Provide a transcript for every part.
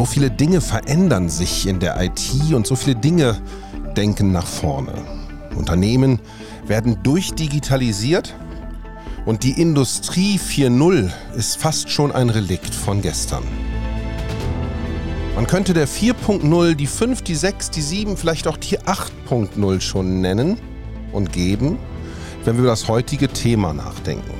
So viele Dinge verändern sich in der IT und so viele Dinge denken nach vorne. Unternehmen werden durchdigitalisiert und die Industrie 4.0 ist fast schon ein Relikt von gestern. Man könnte der 4.0, die 5, die 6, die 7, vielleicht auch die 8.0 schon nennen und geben, wenn wir über das heutige Thema nachdenken.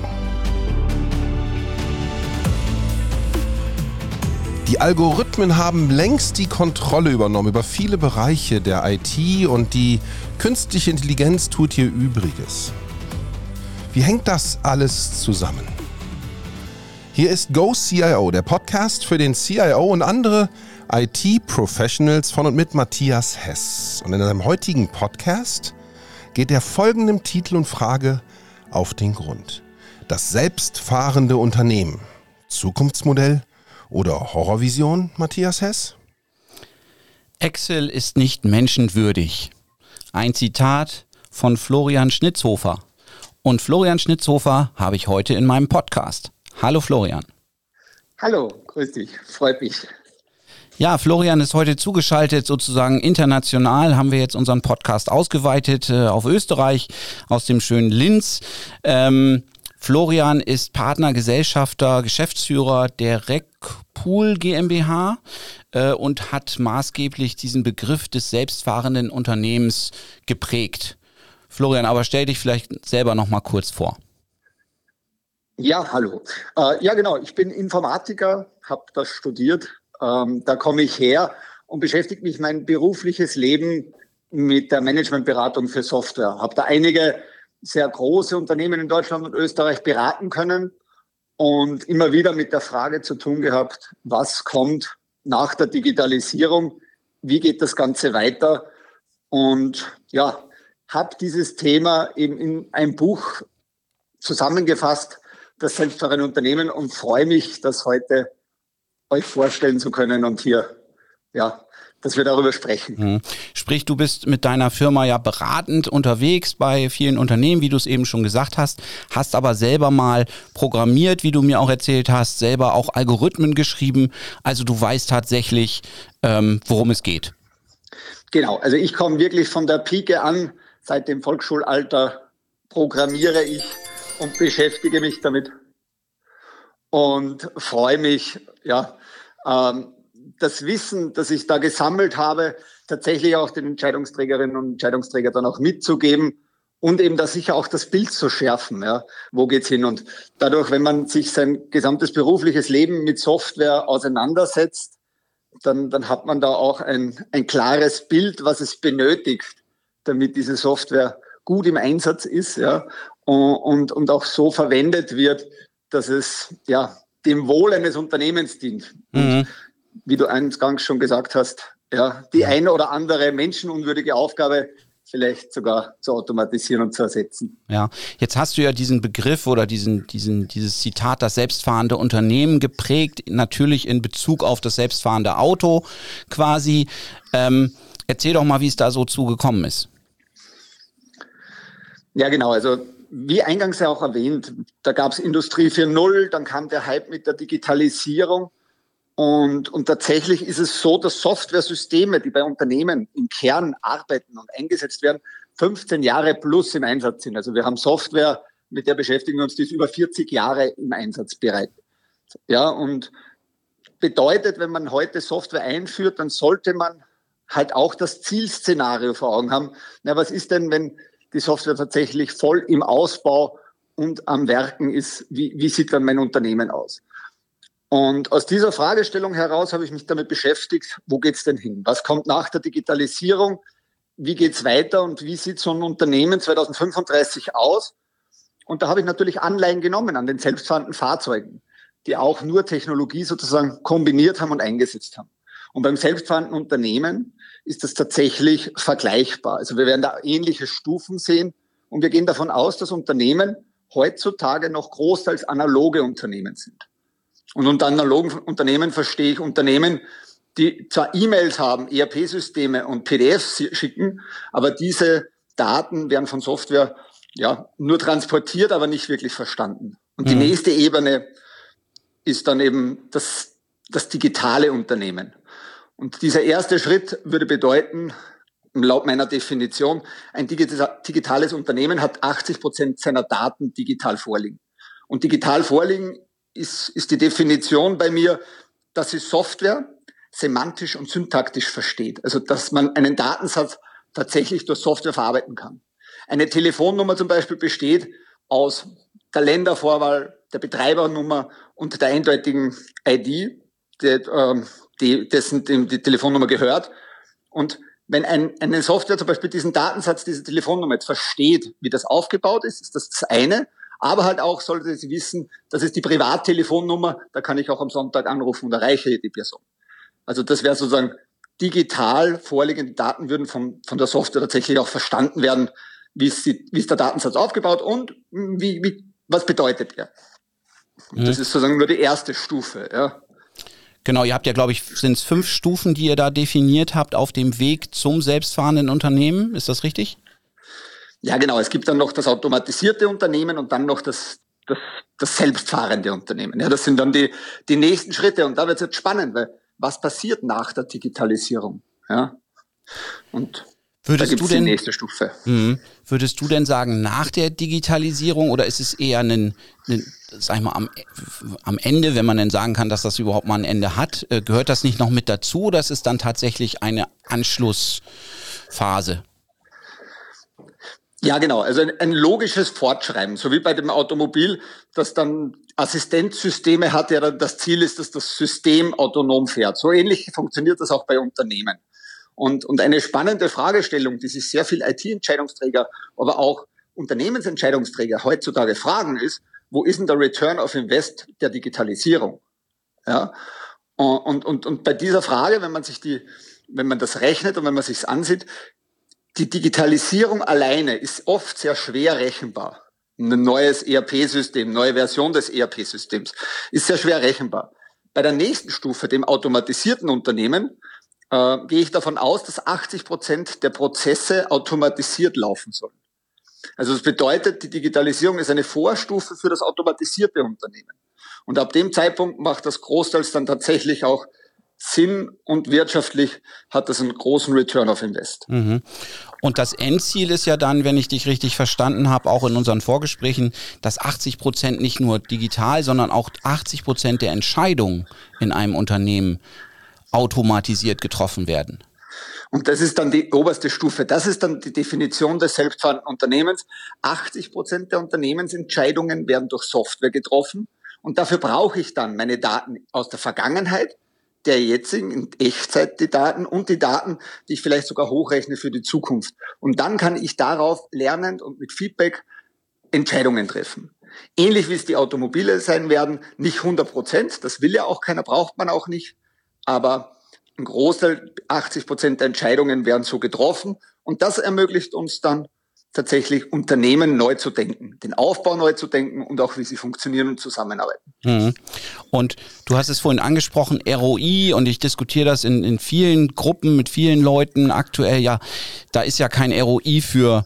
Die Algorithmen haben längst die Kontrolle übernommen über viele Bereiche der IT und die künstliche Intelligenz tut hier Übriges. Wie hängt das alles zusammen? Hier ist Go CIO, der Podcast für den CIO und andere IT-Professionals von und mit Matthias Hess. Und in seinem heutigen Podcast geht er folgendem Titel und Frage auf den Grund. Das selbstfahrende Unternehmen. Zukunftsmodell oder Horrorvision, Matthias Hess? Excel ist nicht menschenwürdig. Ein Zitat von Florian Schnitzhofer. Und Florian Schnitzhofer habe ich heute in meinem Podcast. Hallo Florian. Hallo, grüß dich, freut mich. Ja, Florian ist heute zugeschaltet, sozusagen international haben wir jetzt unseren Podcast ausgeweitet äh, auf Österreich aus dem schönen Linz. Ähm, Florian ist Partner, Gesellschafter, Geschäftsführer der RecPool GmbH äh, und hat maßgeblich diesen Begriff des selbstfahrenden Unternehmens geprägt. Florian, aber stell dich vielleicht selber noch mal kurz vor. Ja, hallo. Äh, ja, genau. Ich bin Informatiker, habe das studiert. Ähm, da komme ich her und beschäftige mich mein berufliches Leben mit der Managementberatung für Software. Habe da einige sehr große Unternehmen in Deutschland und Österreich beraten können und immer wieder mit der Frage zu tun gehabt, was kommt nach der Digitalisierung, wie geht das Ganze weiter? Und ja, habe dieses Thema eben in ein Buch zusammengefasst, das selbstfahrende Unternehmen und freue mich, das heute euch vorstellen zu können und hier ja, dass wir darüber sprechen. Mhm. Sprich, du bist mit deiner Firma ja beratend unterwegs bei vielen Unternehmen, wie du es eben schon gesagt hast, hast aber selber mal programmiert, wie du mir auch erzählt hast, selber auch Algorithmen geschrieben. Also du weißt tatsächlich, ähm, worum es geht. Genau, also ich komme wirklich von der Pike an, seit dem Volksschulalter programmiere ich und beschäftige mich damit und freue mich, ja, ähm, das Wissen, das ich da gesammelt habe, tatsächlich auch den Entscheidungsträgerinnen und Entscheidungsträgern dann auch mitzugeben und eben da sicher auch das Bild zu schärfen. Ja, wo geht's hin? Und dadurch, wenn man sich sein gesamtes berufliches Leben mit Software auseinandersetzt, dann, dann hat man da auch ein, ein klares Bild, was es benötigt, damit diese Software gut im Einsatz ist, ja, und, und auch so verwendet wird, dass es, ja, dem Wohl eines Unternehmens dient. Mhm wie du eingangs schon gesagt hast, ja, die eine oder andere menschenunwürdige Aufgabe vielleicht sogar zu automatisieren und zu ersetzen. Ja, jetzt hast du ja diesen Begriff oder diesen, diesen, dieses Zitat, das selbstfahrende Unternehmen geprägt, natürlich in Bezug auf das selbstfahrende Auto quasi. Ähm, erzähl doch mal, wie es da so zugekommen ist. Ja, genau. Also wie eingangs ja auch erwähnt, da gab es Industrie 4.0, dann kam der Hype mit der Digitalisierung und, und tatsächlich ist es so, dass Softwaresysteme, die bei Unternehmen im Kern arbeiten und eingesetzt werden, 15 Jahre plus im Einsatz sind. Also wir haben Software, mit der beschäftigen wir uns, die ist über 40 Jahre im Einsatz bereit. Ja, und bedeutet, wenn man heute Software einführt, dann sollte man halt auch das Zielszenario vor Augen haben. Na, was ist denn, wenn die Software tatsächlich voll im Ausbau und am Werken ist? Wie, wie sieht dann mein Unternehmen aus? Und aus dieser Fragestellung heraus habe ich mich damit beschäftigt, wo geht's denn hin? Was kommt nach der Digitalisierung? Wie geht's weiter und wie sieht so ein Unternehmen 2035 aus? Und da habe ich natürlich Anleihen genommen an den selbstfahrenden Fahrzeugen, die auch nur Technologie sozusagen kombiniert haben und eingesetzt haben. Und beim selbstfahrenden Unternehmen ist das tatsächlich vergleichbar. Also wir werden da ähnliche Stufen sehen und wir gehen davon aus, dass Unternehmen heutzutage noch großteils analoge Unternehmen sind. Und unter analogen Unternehmen verstehe ich Unternehmen, die zwar E-Mails haben, ERP-Systeme und PDFs schicken, aber diese Daten werden von Software ja nur transportiert, aber nicht wirklich verstanden. Und die mhm. nächste Ebene ist dann eben das, das digitale Unternehmen. Und dieser erste Schritt würde bedeuten, laut meiner Definition, ein digitales Unternehmen hat 80 Prozent seiner Daten digital vorliegen. Und digital vorliegen ist, ist die Definition bei mir, dass sie Software semantisch und syntaktisch versteht. Also, dass man einen Datensatz tatsächlich durch Software verarbeiten kann. Eine Telefonnummer zum Beispiel besteht aus der Ländervorwahl, der Betreibernummer und der eindeutigen ID, die, ähm, die, dessen die, die Telefonnummer gehört. Und wenn ein, eine Software zum Beispiel diesen Datensatz, diese Telefonnummer jetzt versteht, wie das aufgebaut ist, ist das das eine. Aber halt auch sollte sie wissen, das ist die Privattelefonnummer, da kann ich auch am Sonntag anrufen und erreiche die Person. Also das wäre sozusagen digital vorliegende Daten würden von, von der Software tatsächlich auch verstanden werden, wie ist, die, wie ist der Datensatz aufgebaut und wie, wie, was bedeutet er. Mhm. Das ist sozusagen nur die erste Stufe. Ja. Genau, ihr habt ja, glaube ich, sind es fünf Stufen, die ihr da definiert habt auf dem Weg zum selbstfahrenden Unternehmen. Ist das richtig? Ja, genau. Es gibt dann noch das automatisierte Unternehmen und dann noch das, das, das selbstfahrende Unternehmen. Ja, das sind dann die, die nächsten Schritte. Und da wird es jetzt spannend, weil was passiert nach der Digitalisierung? Ja. Und Würdest da du denn, die nächste Stufe. Mh, würdest du denn sagen, nach der Digitalisierung oder ist es eher ein, ein sag ich mal, am, am Ende, wenn man denn sagen kann, dass das überhaupt mal ein Ende hat, äh, gehört das nicht noch mit dazu oder ist es dann tatsächlich eine Anschlussphase? Ja, genau. Also ein, ein, logisches Fortschreiben, so wie bei dem Automobil, das dann Assistenzsysteme hat, ja das Ziel ist, dass das System autonom fährt. So ähnlich funktioniert das auch bei Unternehmen. Und, und eine spannende Fragestellung, die sich sehr viel IT-Entscheidungsträger, aber auch Unternehmensentscheidungsträger heutzutage fragen, ist, wo ist denn der Return of Invest der Digitalisierung? Ja? Und, und, und bei dieser Frage, wenn man sich die, wenn man das rechnet und wenn man sich ansieht, die Digitalisierung alleine ist oft sehr schwer rechenbar. Ein neues ERP-System, neue Version des ERP-Systems ist sehr schwer rechenbar. Bei der nächsten Stufe, dem automatisierten Unternehmen, äh, gehe ich davon aus, dass 80 Prozent der Prozesse automatisiert laufen sollen. Also das bedeutet, die Digitalisierung ist eine Vorstufe für das automatisierte Unternehmen. Und ab dem Zeitpunkt macht das großteils dann tatsächlich auch Sinn und wirtschaftlich hat das einen großen Return of Invest. Mhm. Und das Endziel ist ja dann, wenn ich dich richtig verstanden habe, auch in unseren Vorgesprächen, dass 80 Prozent nicht nur digital, sondern auch 80 Prozent der Entscheidungen in einem Unternehmen automatisiert getroffen werden. Und das ist dann die oberste Stufe. Das ist dann die Definition des selbstfahrenden Unternehmens. 80 Prozent der Unternehmensentscheidungen werden durch Software getroffen. Und dafür brauche ich dann meine Daten aus der Vergangenheit, der jetzigen, in Echtzeit die Daten und die Daten, die ich vielleicht sogar hochrechne für die Zukunft. Und dann kann ich darauf lernend und mit Feedback Entscheidungen treffen. Ähnlich wie es die Automobile sein werden, nicht 100 Prozent, das will ja auch keiner, braucht man auch nicht, aber ein Großteil, 80 Prozent der Entscheidungen werden so getroffen. Und das ermöglicht uns dann tatsächlich Unternehmen neu zu denken, den Aufbau neu zu denken und auch wie sie funktionieren und zusammenarbeiten. Mhm. Und du hast es vorhin angesprochen, ROI, und ich diskutiere das in, in vielen Gruppen mit vielen Leuten aktuell, ja, da ist ja kein ROI für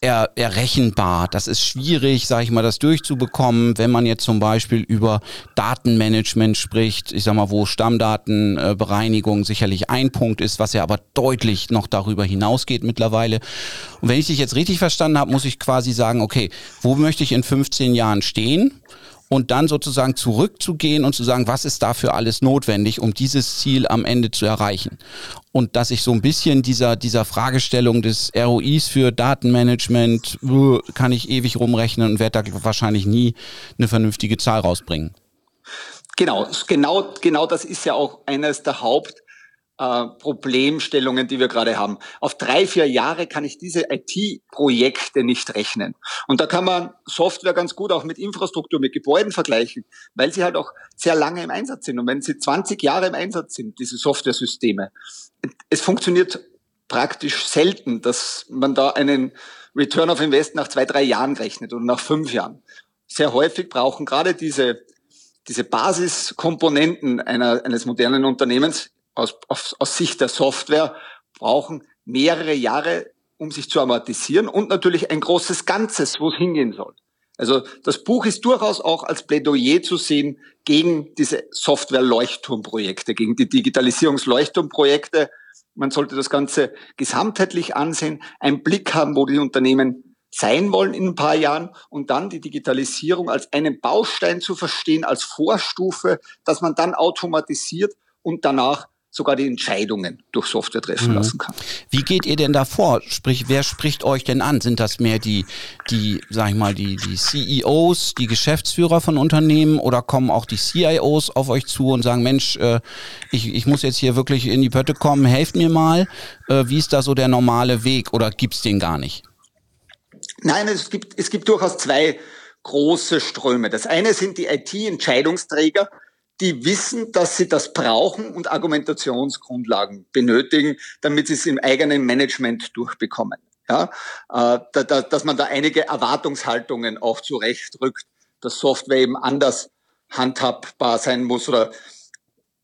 er, errechenbar. Das ist schwierig, sage ich mal, das durchzubekommen, wenn man jetzt zum Beispiel über Datenmanagement spricht. Ich sag mal, wo Stammdatenbereinigung sicherlich ein Punkt ist, was ja aber deutlich noch darüber hinausgeht mittlerweile. Und wenn ich dich jetzt richtig verstanden habe, muss ich quasi sagen, okay, wo möchte ich in 15 Jahren stehen? Und dann sozusagen zurückzugehen und zu sagen, was ist dafür alles notwendig, um dieses Ziel am Ende zu erreichen. Und dass ich so ein bisschen dieser, dieser Fragestellung des ROIs für Datenmanagement, kann ich ewig rumrechnen und werde da wahrscheinlich nie eine vernünftige Zahl rausbringen. Genau, genau, genau das ist ja auch eines der Haupt- äh, Problemstellungen, die wir gerade haben. Auf drei, vier Jahre kann ich diese IT-Projekte nicht rechnen. Und da kann man Software ganz gut auch mit Infrastruktur, mit Gebäuden vergleichen, weil sie halt auch sehr lange im Einsatz sind. Und wenn sie 20 Jahre im Einsatz sind, diese Software-Systeme, es funktioniert praktisch selten, dass man da einen Return of Invest nach zwei, drei Jahren rechnet oder nach fünf Jahren. Sehr häufig brauchen gerade diese diese Basiskomponenten einer, eines modernen Unternehmens aus, aus, aus Sicht der Software brauchen mehrere Jahre, um sich zu amortisieren und natürlich ein großes Ganzes, wo es hingehen soll. Also das Buch ist durchaus auch als Plädoyer zu sehen gegen diese Software-Leuchtturmprojekte, gegen die Digitalisierungs-Leuchtturmprojekte. Man sollte das Ganze gesamtheitlich ansehen, einen Blick haben, wo die Unternehmen sein wollen in ein paar Jahren und dann die Digitalisierung als einen Baustein zu verstehen, als Vorstufe, dass man dann automatisiert und danach sogar die Entscheidungen durch Software treffen mhm. lassen kann. Wie geht ihr denn da vor? Sprich, wer spricht euch denn an? Sind das mehr die, die, sag ich mal, die, die CEOs, die Geschäftsführer von Unternehmen oder kommen auch die CIOs auf euch zu und sagen, Mensch, äh, ich, ich muss jetzt hier wirklich in die Pötte kommen, helft mir mal. Äh, wie ist da so der normale Weg oder gibt's den gar nicht? Nein, es gibt, es gibt durchaus zwei große Ströme. Das eine sind die IT-Entscheidungsträger, die wissen, dass sie das brauchen und Argumentationsgrundlagen benötigen, damit sie es im eigenen Management durchbekommen. Ja, äh, da, da, dass man da einige Erwartungshaltungen auch zurechtrückt, dass Software eben anders handhabbar sein muss oder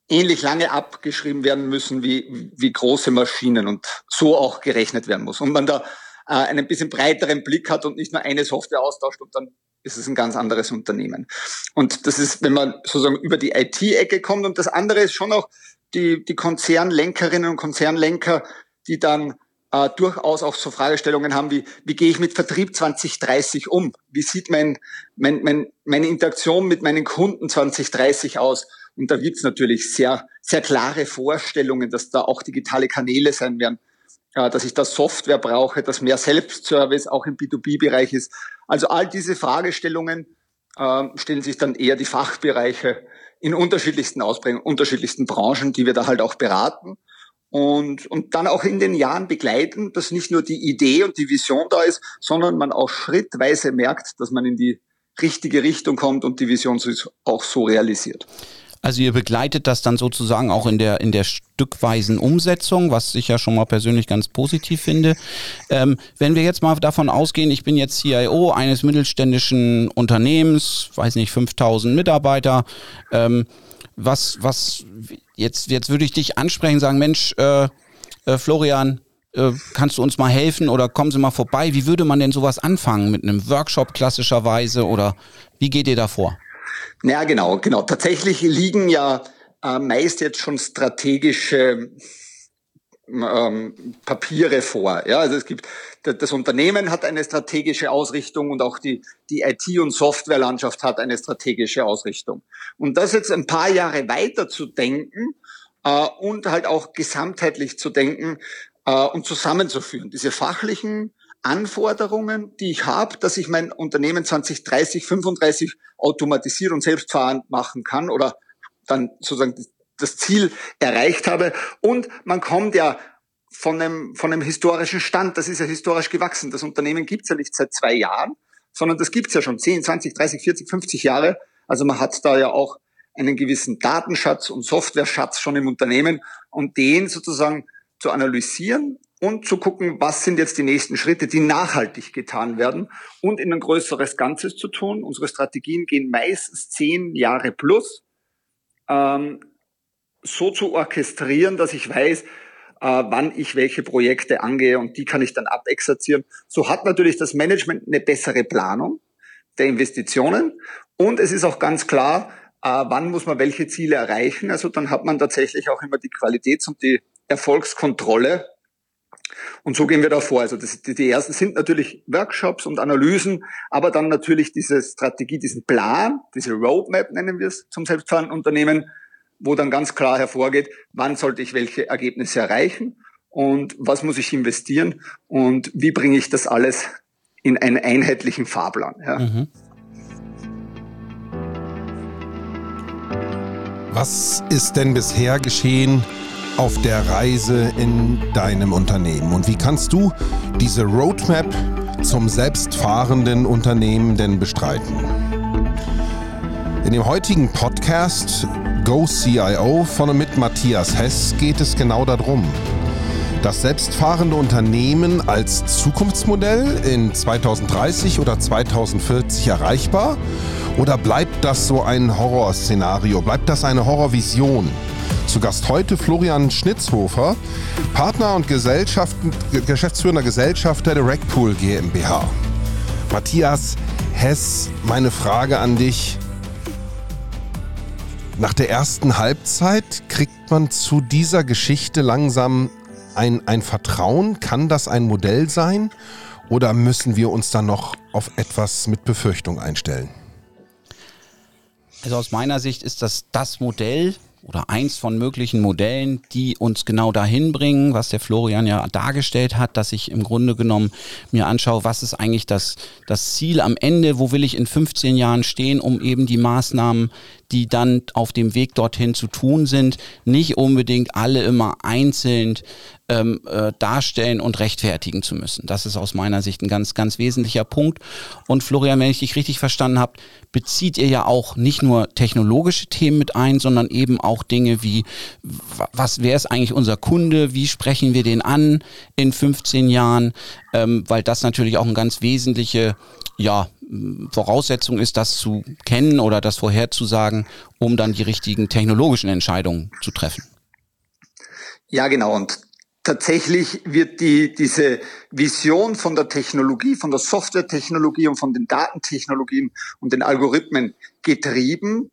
ähnlich lange abgeschrieben werden müssen wie, wie große Maschinen und so auch gerechnet werden muss. Und man da äh, einen bisschen breiteren Blick hat und nicht nur eine Software austauscht und dann ist es ein ganz anderes Unternehmen. Und das ist, wenn man sozusagen über die IT-Ecke kommt und das andere ist schon auch die, die Konzernlenkerinnen und Konzernlenker, die dann äh, durchaus auch so Fragestellungen haben wie, wie gehe ich mit Vertrieb 2030 um? Wie sieht mein, mein, mein, meine Interaktion mit meinen Kunden 2030 aus? Und da gibt's natürlich sehr, sehr klare Vorstellungen, dass da auch digitale Kanäle sein werden dass ich da Software brauche, dass mehr Selbstservice auch im B2B-Bereich ist. Also all diese Fragestellungen äh, stellen sich dann eher die Fachbereiche in unterschiedlichsten Ausprägungen, unterschiedlichsten Branchen, die wir da halt auch beraten und, und dann auch in den Jahren begleiten, dass nicht nur die Idee und die Vision da ist, sondern man auch schrittweise merkt, dass man in die richtige Richtung kommt und die Vision auch so realisiert. Also ihr begleitet das dann sozusagen auch in der, in der stückweisen Umsetzung, was ich ja schon mal persönlich ganz positiv finde. Ähm, wenn wir jetzt mal davon ausgehen, ich bin jetzt CIO eines mittelständischen Unternehmens, weiß nicht, 5000 Mitarbeiter, ähm, was, was, jetzt, jetzt würde ich dich ansprechen, sagen, Mensch, äh, äh, Florian, äh, kannst du uns mal helfen oder kommen Sie mal vorbei? Wie würde man denn sowas anfangen? Mit einem Workshop klassischerweise oder wie geht ihr da vor? Ja, genau, genau. Tatsächlich liegen ja äh, meist jetzt schon strategische ähm, Papiere vor. Ja, also es gibt das Unternehmen hat eine strategische Ausrichtung und auch die die IT und Softwarelandschaft hat eine strategische Ausrichtung. Und das jetzt ein paar Jahre weiter zu denken äh, und halt auch gesamtheitlich zu denken äh, und zusammenzuführen. Diese fachlichen Anforderungen, die ich habe, dass ich mein Unternehmen 2030, 35 automatisiert und selbstfahrend machen kann oder dann sozusagen das Ziel erreicht habe. Und man kommt ja von einem, von einem historischen Stand, das ist ja historisch gewachsen. Das Unternehmen gibt's ja nicht seit zwei Jahren, sondern das gibt's ja schon 10, 20, 30, 40, 50 Jahre. Also man hat da ja auch einen gewissen Datenschatz und Softwareschatz schon im Unternehmen und den sozusagen zu analysieren und zu gucken, was sind jetzt die nächsten Schritte, die nachhaltig getan werden und in ein größeres Ganzes zu tun. Unsere Strategien gehen meistens zehn Jahre plus, ähm, so zu orchestrieren, dass ich weiß, äh, wann ich welche Projekte angehe und die kann ich dann abexerzieren. So hat natürlich das Management eine bessere Planung der Investitionen und es ist auch ganz klar, äh, wann muss man welche Ziele erreichen. Also dann hat man tatsächlich auch immer die Qualitäts- und die Erfolgskontrolle und so gehen wir da vor. Also das, die, ersten sind natürlich Workshops und Analysen, aber dann natürlich diese Strategie, diesen Plan, diese Roadmap nennen wir es zum selbstfahrenden Unternehmen, wo dann ganz klar hervorgeht, wann sollte ich welche Ergebnisse erreichen und was muss ich investieren und wie bringe ich das alles in einen einheitlichen Fahrplan. Ja. Mhm. Was ist denn bisher geschehen, auf der Reise in deinem Unternehmen? Und wie kannst du diese Roadmap zum selbstfahrenden Unternehmen denn bestreiten? In dem heutigen Podcast Go CIO von und mit Matthias Hess geht es genau darum. Das selbstfahrende Unternehmen als Zukunftsmodell in 2030 oder 2040 erreichbar? Oder bleibt das so ein Horrorszenario? Bleibt das eine Horrorvision? Zu Gast heute Florian Schnitzhofer, Partner und Geschäftsführender Gesellschafter der Rackpool GmbH. Matthias, Hess, meine Frage an dich. Nach der ersten Halbzeit kriegt man zu dieser Geschichte langsam ein, ein Vertrauen? Kann das ein Modell sein? Oder müssen wir uns dann noch auf etwas mit Befürchtung einstellen? Also aus meiner Sicht ist das das Modell, oder eins von möglichen Modellen, die uns genau dahin bringen, was der Florian ja dargestellt hat, dass ich im Grunde genommen mir anschaue, was ist eigentlich das, das Ziel am Ende, wo will ich in 15 Jahren stehen, um eben die Maßnahmen, die dann auf dem Weg dorthin zu tun sind, nicht unbedingt alle immer einzeln ähm, äh, darstellen und rechtfertigen zu müssen. Das ist aus meiner Sicht ein ganz, ganz wesentlicher Punkt. Und Florian, wenn ich dich richtig verstanden habe, bezieht ihr ja auch nicht nur technologische Themen mit ein, sondern eben auch Dinge wie, was, wer ist eigentlich unser Kunde, wie sprechen wir den an in 15 Jahren, ähm, weil das natürlich auch eine ganz wesentliche ja, Voraussetzung ist, das zu kennen oder das vorherzusagen, um dann die richtigen technologischen Entscheidungen zu treffen. Ja, genau. Und tatsächlich wird die, diese Vision von der Technologie, von der Softwaretechnologie und von den Datentechnologien und den Algorithmen getrieben.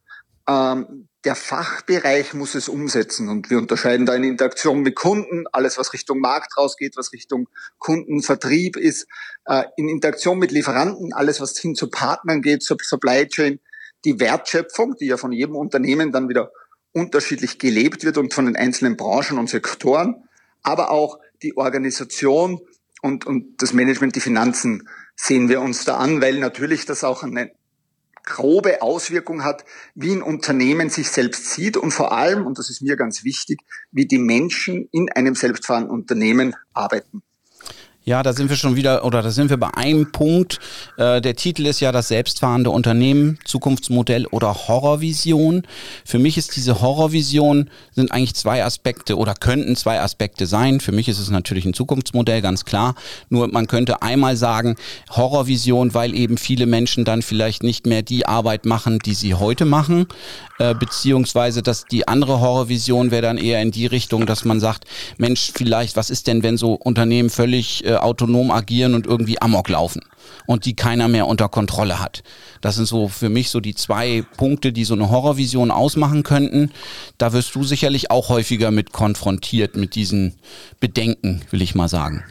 Ähm, der Fachbereich muss es umsetzen und wir unterscheiden da in Interaktion mit Kunden, alles was Richtung Markt rausgeht, was Richtung Kundenvertrieb ist, äh, in Interaktion mit Lieferanten, alles was hin zu Partnern geht, zur Supply Chain, die Wertschöpfung, die ja von jedem Unternehmen dann wieder unterschiedlich gelebt wird und von den einzelnen Branchen und Sektoren aber auch die Organisation und, und das Management, die Finanzen sehen wir uns da an, weil natürlich das auch eine grobe Auswirkung hat, wie ein Unternehmen sich selbst sieht und vor allem, und das ist mir ganz wichtig, wie die Menschen in einem selbstfahrenden Unternehmen arbeiten. Ja, da sind wir schon wieder, oder da sind wir bei einem Punkt. Äh, der Titel ist ja das selbstfahrende Unternehmen, Zukunftsmodell oder Horrorvision. Für mich ist diese Horrorvision, sind eigentlich zwei Aspekte oder könnten zwei Aspekte sein. Für mich ist es natürlich ein Zukunftsmodell, ganz klar. Nur man könnte einmal sagen, Horrorvision, weil eben viele Menschen dann vielleicht nicht mehr die Arbeit machen, die sie heute machen. Äh, beziehungsweise, dass die andere Horrorvision wäre dann eher in die Richtung, dass man sagt, Mensch, vielleicht, was ist denn, wenn so Unternehmen völlig äh, autonom agieren und irgendwie amok laufen und die keiner mehr unter Kontrolle hat. Das sind so für mich so die zwei Punkte, die so eine Horrorvision ausmachen könnten. Da wirst du sicherlich auch häufiger mit konfrontiert mit diesen Bedenken, will ich mal sagen.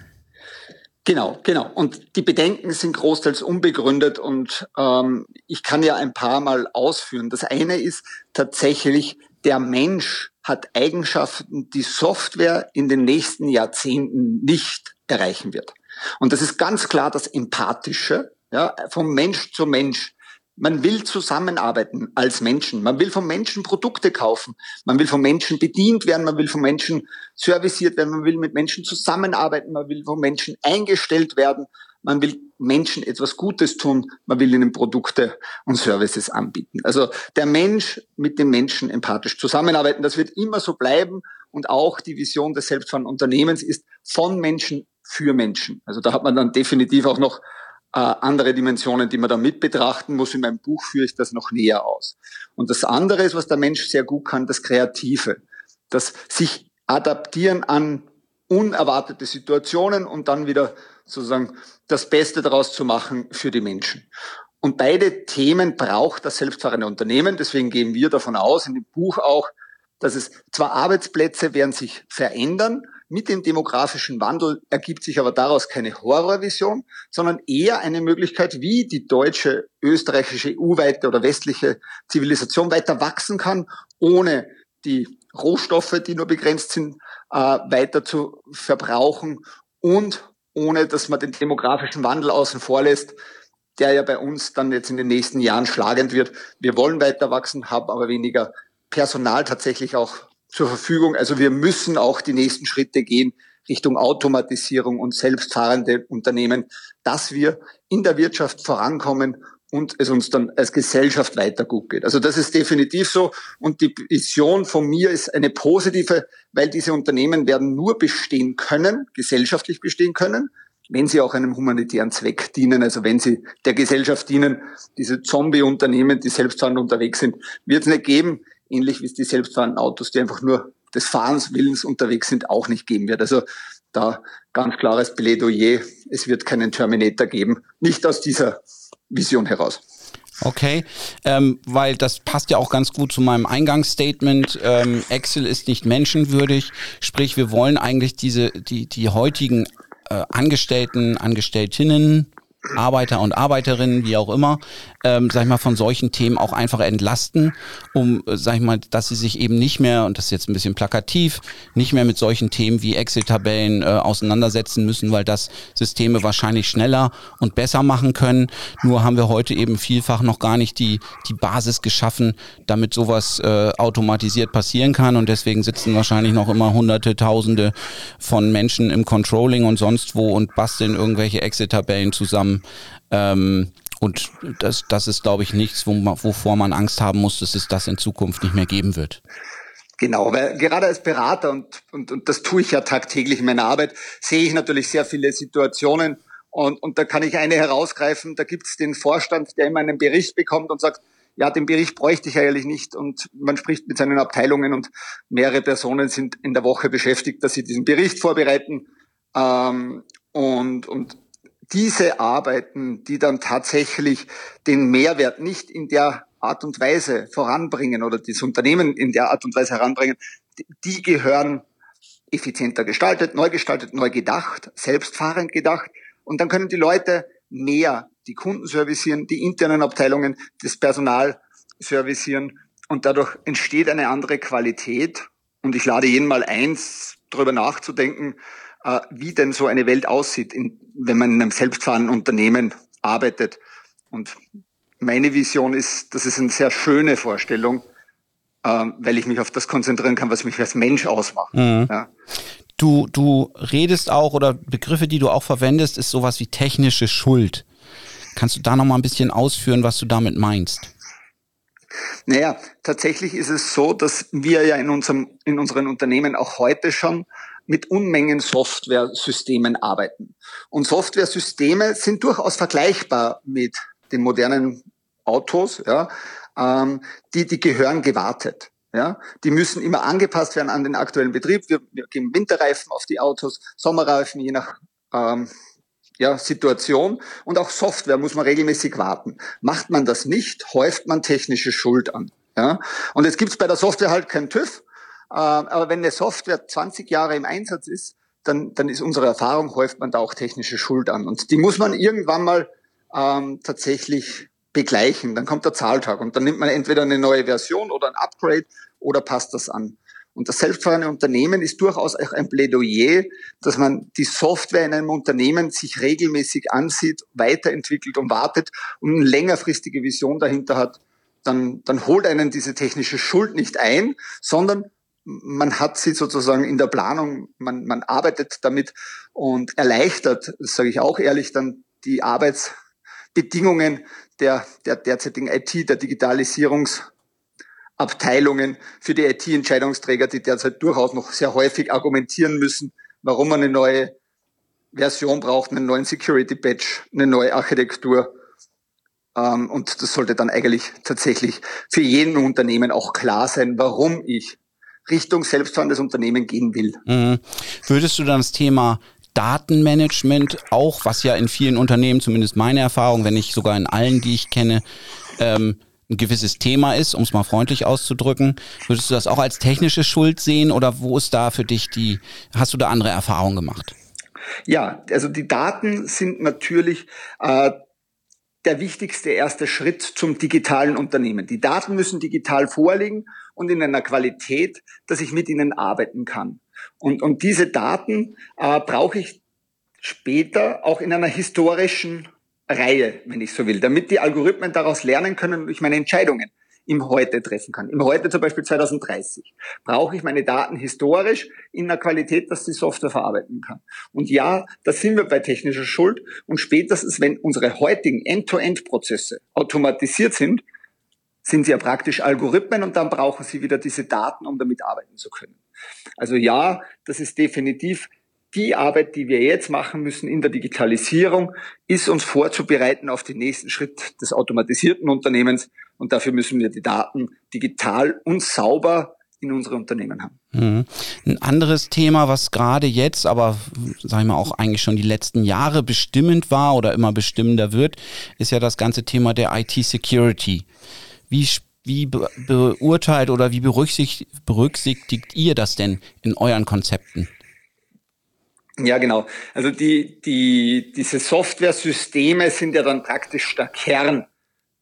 Genau, genau. Und die Bedenken sind großteils unbegründet und ähm, ich kann ja ein paar Mal ausführen. Das eine ist tatsächlich, der Mensch hat Eigenschaften, die Software in den nächsten Jahrzehnten nicht erreichen wird. Und das ist ganz klar das Empathische, ja, vom Mensch zu Mensch. Man will zusammenarbeiten als Menschen. Man will vom Menschen Produkte kaufen. Man will vom Menschen bedient werden. Man will vom Menschen serviciert werden. Man will mit Menschen zusammenarbeiten. Man will vom Menschen eingestellt werden. Man will Menschen etwas Gutes tun. Man will ihnen Produkte und Services anbieten. Also der Mensch mit dem Menschen empathisch zusammenarbeiten. Das wird immer so bleiben. Und auch die Vision des selbstfahrenden Unternehmens ist von Menschen für Menschen. Also da hat man dann definitiv auch noch äh, andere Dimensionen, die man da mit betrachten muss. In meinem Buch führe ich das noch näher aus. Und das andere ist, was der Mensch sehr gut kann, das Kreative. Das sich adaptieren an unerwartete Situationen und dann wieder sozusagen das Beste daraus zu machen für die Menschen. Und beide Themen braucht das selbstfahrende Unternehmen. Deswegen gehen wir davon aus, in dem Buch auch, dass es zwar Arbeitsplätze werden sich verändern, mit dem demografischen Wandel ergibt sich aber daraus keine Horrorvision, sondern eher eine Möglichkeit, wie die deutsche, österreichische, EU-weite oder westliche Zivilisation weiter wachsen kann, ohne die Rohstoffe, die nur begrenzt sind, äh, weiter zu verbrauchen und ohne dass man den demografischen Wandel außen vor lässt, der ja bei uns dann jetzt in den nächsten Jahren schlagend wird. Wir wollen weiter wachsen, haben aber weniger Personal tatsächlich auch zur Verfügung. Also wir müssen auch die nächsten Schritte gehen Richtung Automatisierung und selbstfahrende Unternehmen, dass wir in der Wirtschaft vorankommen und es uns dann als Gesellschaft weiter gut geht. Also das ist definitiv so. Und die Vision von mir ist eine positive, weil diese Unternehmen werden nur bestehen können, gesellschaftlich bestehen können, wenn sie auch einem humanitären Zweck dienen, also wenn sie der Gesellschaft dienen. Diese Zombie-Unternehmen, die selbstfahrend unterwegs sind, wird es nicht geben ähnlich wie es die selbstfahrenden Autos, die einfach nur des Fahrens Willens unterwegs sind, auch nicht geben wird. Also da ganz klares Plädoyer, es wird keinen Terminator geben. Nicht aus dieser Vision heraus. Okay, ähm, weil das passt ja auch ganz gut zu meinem Eingangsstatement. Ähm, Excel ist nicht menschenwürdig, sprich wir wollen eigentlich diese die die heutigen äh, Angestellten, Angestelltinnen Arbeiter und Arbeiterinnen, wie auch immer, ähm, sag ich mal, von solchen Themen auch einfach entlasten, um, äh, sag ich mal, dass sie sich eben nicht mehr, und das ist jetzt ein bisschen plakativ, nicht mehr mit solchen Themen wie Excel-Tabellen äh, auseinandersetzen müssen, weil das Systeme wahrscheinlich schneller und besser machen können. Nur haben wir heute eben vielfach noch gar nicht die, die Basis geschaffen, damit sowas äh, automatisiert passieren kann. Und deswegen sitzen wahrscheinlich noch immer Hunderte, Tausende von Menschen im Controlling und sonst wo und basteln irgendwelche Excel-Tabellen zusammen. Ähm, und das, das ist, glaube ich, nichts, wo man, wovor man Angst haben muss, dass es das in Zukunft nicht mehr geben wird. Genau, weil gerade als Berater und, und, und das tue ich ja tagtäglich in meiner Arbeit, sehe ich natürlich sehr viele Situationen und, und da kann ich eine herausgreifen, da gibt es den Vorstand, der immer einen Bericht bekommt und sagt, ja, den Bericht bräuchte ich eigentlich nicht. Und man spricht mit seinen Abteilungen und mehrere Personen sind in der Woche beschäftigt, dass sie diesen Bericht vorbereiten. Ähm, und, und diese Arbeiten, die dann tatsächlich den Mehrwert nicht in der Art und Weise voranbringen oder das Unternehmen in der Art und Weise heranbringen, die gehören effizienter gestaltet, neu gestaltet, neu gedacht, selbstfahrend gedacht. Und dann können die Leute mehr die Kunden servicieren, die internen Abteilungen, das Personal servicieren. Und dadurch entsteht eine andere Qualität. Und ich lade jeden mal eins, darüber nachzudenken, wie denn so eine Welt aussieht, wenn man in einem selbstfahrenden Unternehmen arbeitet. Und meine Vision ist, das ist eine sehr schöne Vorstellung, äh, weil ich mich auf das konzentrieren kann, was mich als Mensch ausmacht. Mhm. Ja. Du, du redest auch oder Begriffe, die du auch verwendest, ist sowas wie technische Schuld. Kannst du da noch mal ein bisschen ausführen, was du damit meinst? Naja, tatsächlich ist es so, dass wir ja in unserem, in unseren Unternehmen auch heute schon mit Unmengen Software-Systemen arbeiten. Und Software-Systeme sind durchaus vergleichbar mit den modernen Autos, ja, ähm, die, die gehören gewartet. Ja, die müssen immer angepasst werden an den aktuellen Betrieb. Wir, wir geben Winterreifen auf die Autos, Sommerreifen, je nach ähm, ja, Situation. Und auch Software muss man regelmäßig warten. Macht man das nicht, häuft man technische Schuld an. Ja? Und jetzt gibt's bei der Software halt kein TÜV. Äh, aber wenn eine Software 20 Jahre im Einsatz ist, dann, dann ist unsere Erfahrung, häuft man da auch technische Schuld an. Und die muss man irgendwann mal ähm, tatsächlich begleichen. Dann kommt der Zahltag und dann nimmt man entweder eine neue Version oder ein Upgrade oder passt das an. Und das selbstfahrende Unternehmen ist durchaus auch ein Plädoyer, dass man die Software in einem Unternehmen sich regelmäßig ansieht, weiterentwickelt und wartet und eine längerfristige Vision dahinter hat. Dann, dann holt einen diese technische Schuld nicht ein, sondern man hat sie sozusagen in der Planung, man, man arbeitet damit und erleichtert, sage ich auch ehrlich, dann die Arbeitsbedingungen der, der derzeitigen IT, der Digitalisierungsabteilungen für die IT-Entscheidungsträger, die derzeit durchaus noch sehr häufig argumentieren müssen, warum man eine neue Version braucht, einen neuen Security Patch, eine neue Architektur. Ähm, und das sollte dann eigentlich tatsächlich für jeden Unternehmen auch klar sein, warum ich Richtung selbstfahrendes Unternehmen gehen will. Mhm. Würdest du dann das Thema Datenmanagement auch, was ja in vielen Unternehmen, zumindest meine Erfahrung, wenn nicht sogar in allen, die ich kenne, ähm, ein gewisses Thema ist, um es mal freundlich auszudrücken. Würdest du das auch als technische Schuld sehen oder wo ist da für dich die, hast du da andere Erfahrungen gemacht? Ja, also die Daten sind natürlich äh, der wichtigste erste Schritt zum digitalen Unternehmen. Die Daten müssen digital vorliegen und in einer Qualität, dass ich mit ihnen arbeiten kann. Und, und diese Daten äh, brauche ich später auch in einer historischen Reihe, wenn ich so will, damit die Algorithmen daraus lernen können und ich meine Entscheidungen im Heute treffen kann. Im Heute zum Beispiel 2030 brauche ich meine Daten historisch in einer Qualität, dass die Software verarbeiten kann. Und ja, da sind wir bei technischer Schuld. Und spätestens, wenn unsere heutigen End-to-End-Prozesse automatisiert sind, sind sie ja praktisch Algorithmen und dann brauchen sie wieder diese Daten, um damit arbeiten zu können. Also ja, das ist definitiv die Arbeit, die wir jetzt machen müssen in der Digitalisierung, ist uns vorzubereiten auf den nächsten Schritt des automatisierten Unternehmens. Und dafür müssen wir die Daten digital und sauber in unsere Unternehmen haben. Mhm. Ein anderes Thema, was gerade jetzt, aber sagen wir auch eigentlich schon die letzten Jahre bestimmend war oder immer bestimmender wird, ist ja das ganze Thema der IT-Security. Wie, wie beurteilt oder wie berücksichtigt, berücksichtigt ihr das denn in euren Konzepten? Ja, genau. Also die, die, diese Software-Systeme sind ja dann praktisch der Kern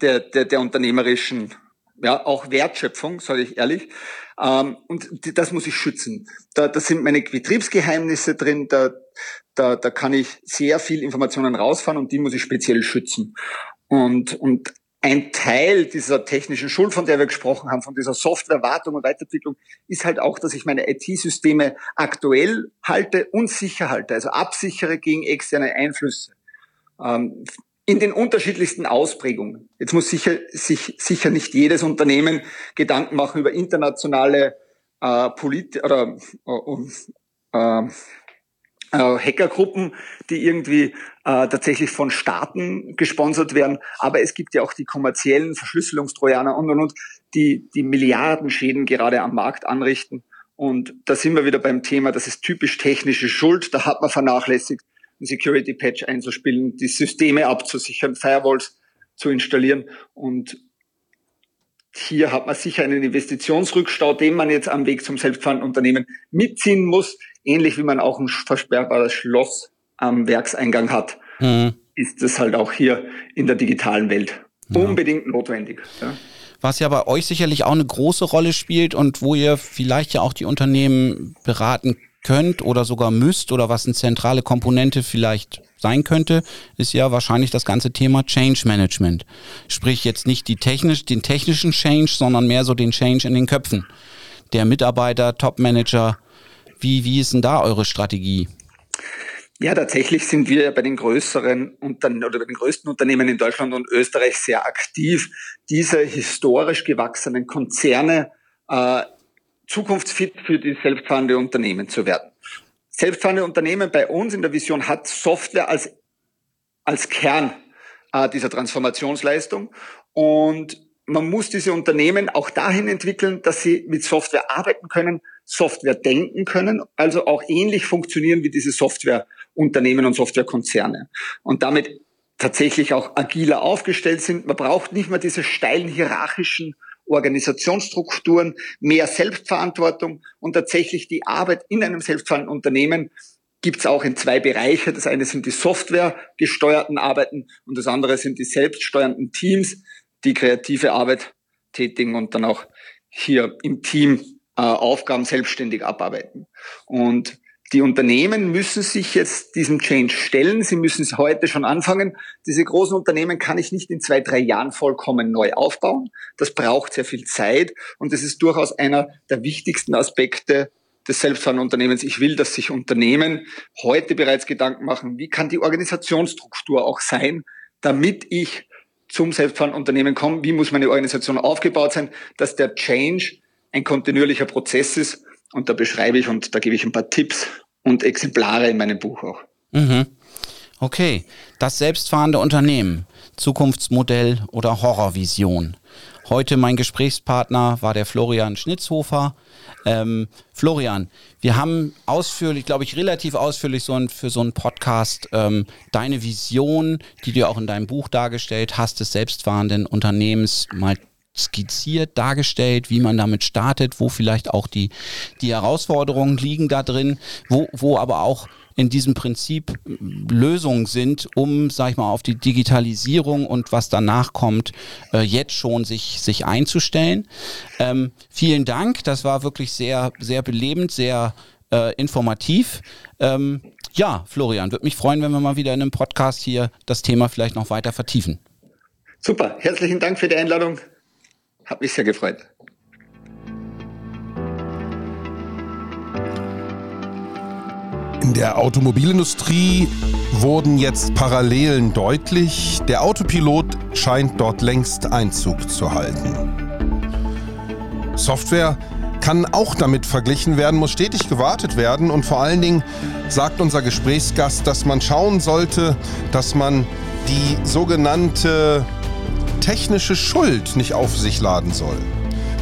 der, der, der unternehmerischen, ja, auch Wertschöpfung, sage ich ehrlich. Ähm, und das muss ich schützen. Da, da sind meine Betriebsgeheimnisse drin, da, da, da kann ich sehr viel Informationen rausfahren und die muss ich speziell schützen. Und, und ein Teil dieser technischen Schuld, von der wir gesprochen haben, von dieser Softwarewartung und Weiterentwicklung, ist halt auch, dass ich meine IT-Systeme aktuell halte und sicher halte, also absichere gegen externe Einflüsse. Ähm, in den unterschiedlichsten Ausprägungen. Jetzt muss sicher, sich sicher nicht jedes Unternehmen Gedanken machen über internationale äh, Polit oder äh, äh, äh, Hackergruppen, die irgendwie äh, tatsächlich von Staaten gesponsert werden. Aber es gibt ja auch die kommerziellen Verschlüsselungstrojaner und und und, die die Milliardenschäden gerade am Markt anrichten. Und da sind wir wieder beim Thema, das ist typisch technische Schuld. Da hat man vernachlässigt, einen Security Patch einzuspielen, die Systeme abzusichern, Firewalls zu installieren. Und hier hat man sicher einen Investitionsrückstau, den man jetzt am Weg zum selbstfahrenden Unternehmen mitziehen muss. Ähnlich wie man auch ein versperrbares Schloss am Werkseingang hat, mhm. ist es halt auch hier in der digitalen Welt ja. unbedingt notwendig. Ja. Was ja bei euch sicherlich auch eine große Rolle spielt und wo ihr vielleicht ja auch die Unternehmen beraten könnt oder sogar müsst oder was eine zentrale Komponente vielleicht sein könnte, ist ja wahrscheinlich das ganze Thema Change Management. Sprich jetzt nicht die technisch, den technischen Change, sondern mehr so den Change in den Köpfen der Mitarbeiter, Top-Manager. Wie, wie ist denn da eure Strategie? Ja, tatsächlich sind wir bei den größeren Unternehmen oder bei den größten Unternehmen in Deutschland und Österreich sehr aktiv, diese historisch gewachsenen Konzerne äh, zukunftsfit für die selbstfahrende Unternehmen zu werden. Selbstfahrende Unternehmen bei uns in der Vision hat Software als, als Kern äh, dieser Transformationsleistung und man muss diese Unternehmen auch dahin entwickeln, dass sie mit Software arbeiten können, Software denken können, also auch ähnlich funktionieren wie diese Softwareunternehmen und Softwarekonzerne und damit tatsächlich auch agiler aufgestellt sind. Man braucht nicht mehr diese steilen hierarchischen Organisationsstrukturen, mehr Selbstverantwortung und tatsächlich die Arbeit in einem selbstfahrenden Unternehmen gibt es auch in zwei Bereiche. Das eine sind die softwaregesteuerten Arbeiten und das andere sind die selbststeuernden Teams, die kreative Arbeit tätigen und dann auch hier im Team äh, Aufgaben selbstständig abarbeiten. Und die Unternehmen müssen sich jetzt diesem Change stellen. Sie müssen es heute schon anfangen. Diese großen Unternehmen kann ich nicht in zwei, drei Jahren vollkommen neu aufbauen. Das braucht sehr viel Zeit und das ist durchaus einer der wichtigsten Aspekte des selbstfahrenden Unternehmens. Ich will, dass sich Unternehmen heute bereits Gedanken machen, wie kann die Organisationsstruktur auch sein, damit ich zum selbstfahrenden Unternehmen komme, wie muss meine Organisation aufgebaut sein, dass der Change ein kontinuierlicher Prozess ist und da beschreibe ich und da gebe ich ein paar Tipps und Exemplare in meinem Buch auch. Mhm. Okay, das selbstfahrende Unternehmen, Zukunftsmodell oder Horrorvision. Heute mein Gesprächspartner war der Florian Schnitzhofer. Ähm, Florian, wir haben ausführlich, glaube ich, relativ ausführlich so ein, für so einen Podcast ähm, deine Vision, die du auch in deinem Buch dargestellt hast, des selbstfahrenden Unternehmens mal skizziert, dargestellt, wie man damit startet, wo vielleicht auch die, die Herausforderungen liegen da drin, wo, wo aber auch in diesem Prinzip Lösungen sind, um, sag ich mal, auf die Digitalisierung und was danach kommt, äh, jetzt schon sich, sich einzustellen. Ähm, vielen Dank, das war wirklich sehr, sehr belebend, sehr äh, informativ. Ähm, ja, Florian, würde mich freuen, wenn wir mal wieder in einem Podcast hier das Thema vielleicht noch weiter vertiefen. Super, herzlichen Dank für die Einladung. Hat mich sehr gefreut. In der Automobilindustrie wurden jetzt Parallelen deutlich. Der Autopilot scheint dort längst Einzug zu halten. Software kann auch damit verglichen werden, muss stetig gewartet werden und vor allen Dingen sagt unser Gesprächsgast, dass man schauen sollte, dass man die sogenannte technische Schuld nicht auf sich laden soll.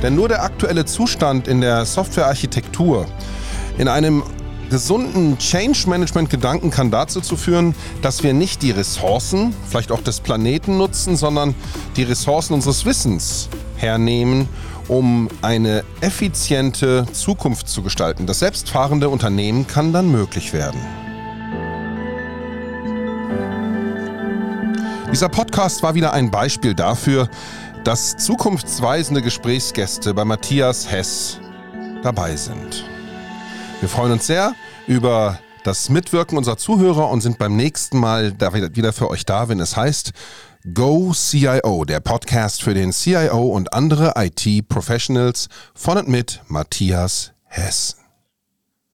Denn nur der aktuelle Zustand in der Softwarearchitektur in einem gesunden Change-Management-Gedanken kann dazu zu führen, dass wir nicht die Ressourcen, vielleicht auch des Planeten nutzen, sondern die Ressourcen unseres Wissens hernehmen, um eine effiziente Zukunft zu gestalten. Das selbstfahrende Unternehmen kann dann möglich werden. Dieser Podcast war wieder ein Beispiel dafür, dass zukunftsweisende Gesprächsgäste bei Matthias Hess dabei sind. Wir freuen uns sehr über das Mitwirken unserer Zuhörer und sind beim nächsten Mal wieder für euch da, wenn es heißt Go CIO, der Podcast für den CIO und andere IT-Professionals von und mit Matthias Hess.